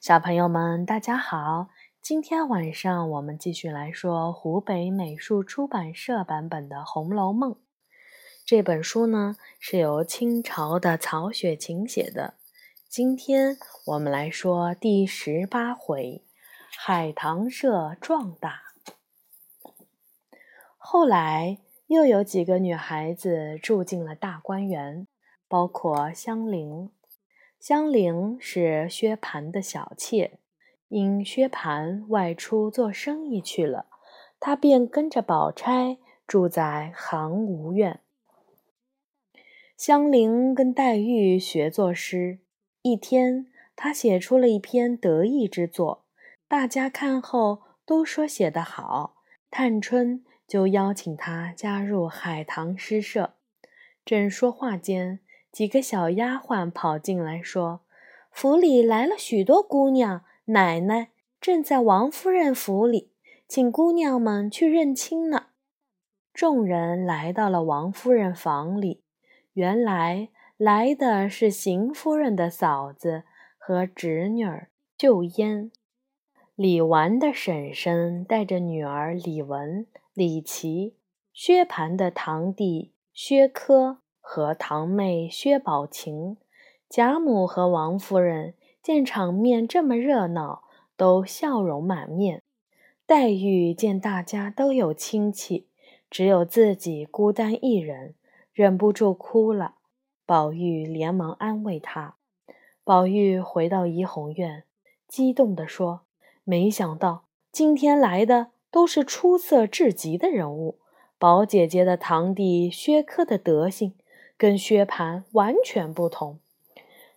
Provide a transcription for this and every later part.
小朋友们，大家好！今天晚上我们继续来说湖北美术出版社版本的《红楼梦》这本书呢，是由清朝的曹雪芹写的。今天我们来说第十八回：海棠社壮大。后来又有几个女孩子住进了大观园，包括香菱。香菱是薛蟠的小妾，因薛蟠外出做生意去了，她便跟着宝钗住在杭吴院。香菱跟黛玉学作诗，一天她写出了一篇得意之作，大家看后都说写得好。探春就邀请她加入海棠诗社。正说话间，几个小丫鬟跑进来，说：“府里来了许多姑娘，奶奶正在王夫人府里，请姑娘们去认亲呢。”众人来到了王夫人房里，原来来的是邢夫人的嫂子和侄女儿秀烟。李纨的婶婶带着女儿李文、李琦，薛蟠的堂弟薛科。和堂妹薛宝琴、贾母和王夫人见场面这么热闹，都笑容满面。黛玉见大家都有亲戚，只有自己孤单一人，忍不住哭了。宝玉连忙安慰她。宝玉回到怡红院，激动地说：“没想到今天来的都是出色至极的人物。宝姐姐的堂弟薛科的德行。”跟薛蟠完全不同。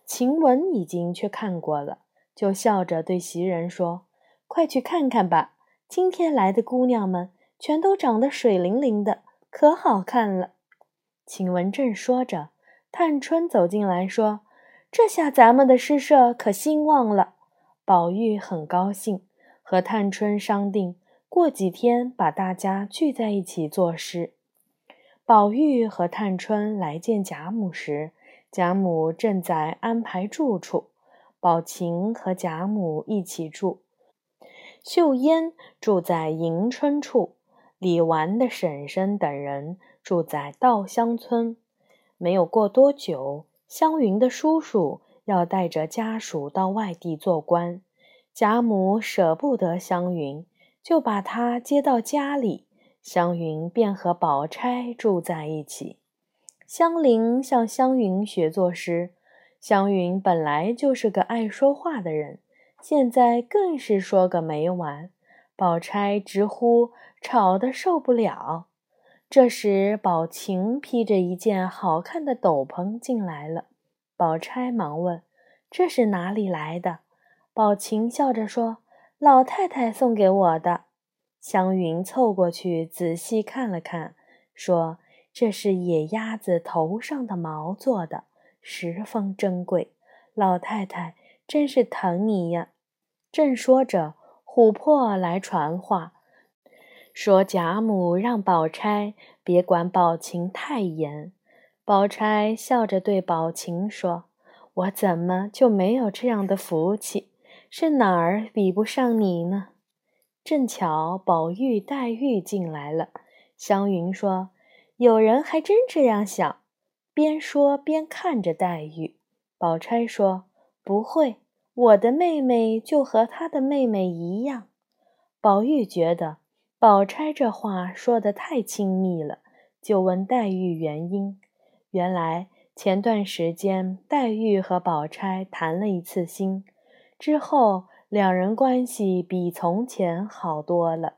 晴雯已经去看过了，就笑着对袭人说：“快去看看吧，今天来的姑娘们全都长得水灵灵的，可好看了。”晴雯正说着，探春走进来说：“这下咱们的诗社可兴旺了。”宝玉很高兴，和探春商定，过几天把大家聚在一起作诗。宝玉和探春来见贾母时，贾母正在安排住处。宝琴和贾母一起住，秀烟住在迎春处，李纨的婶婶等人住在稻香村。没有过多久，湘云的叔叔要带着家属到外地做官，贾母舍不得湘云，就把她接到家里。湘云便和宝钗住在一起。香菱向湘云学作诗。湘云本来就是个爱说话的人，现在更是说个没完。宝钗直呼吵得受不了。这时，宝琴披着一件好看的斗篷进来了。宝钗忙问：“这是哪里来的？”宝琴笑着说：“老太太送给我的。”湘云凑过去仔细看了看，说：“这是野鸭子头上的毛做的，十分珍贵。老太太真是疼你呀。”正说着，琥珀来传话，说贾母让宝钗别管宝琴太严。宝钗笑着对宝琴说：“我怎么就没有这样的福气？是哪儿比不上你呢？”正巧宝玉、黛玉进来了，湘云说：“有人还真这样想。”边说边看着黛玉。宝钗说：“不会，我的妹妹就和她的妹妹一样。”宝玉觉得宝钗这话说的太亲密了，就问黛玉原因。原来前段时间黛玉和宝钗谈了一次心，之后。两人关系比从前好多了。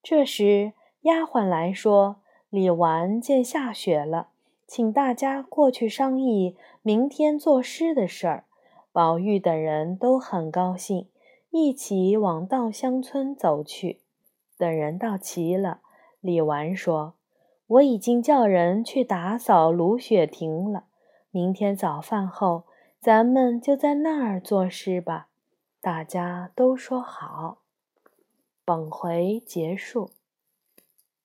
这时，丫鬟来说：“李纨见下雪了，请大家过去商议明天作诗的事儿。”宝玉等人都很高兴，一起往稻香村走去。等人到齐了，李纨说：“我已经叫人去打扫芦雪亭了，明天早饭后，咱们就在那儿作诗吧。”大家都说好。本回结束。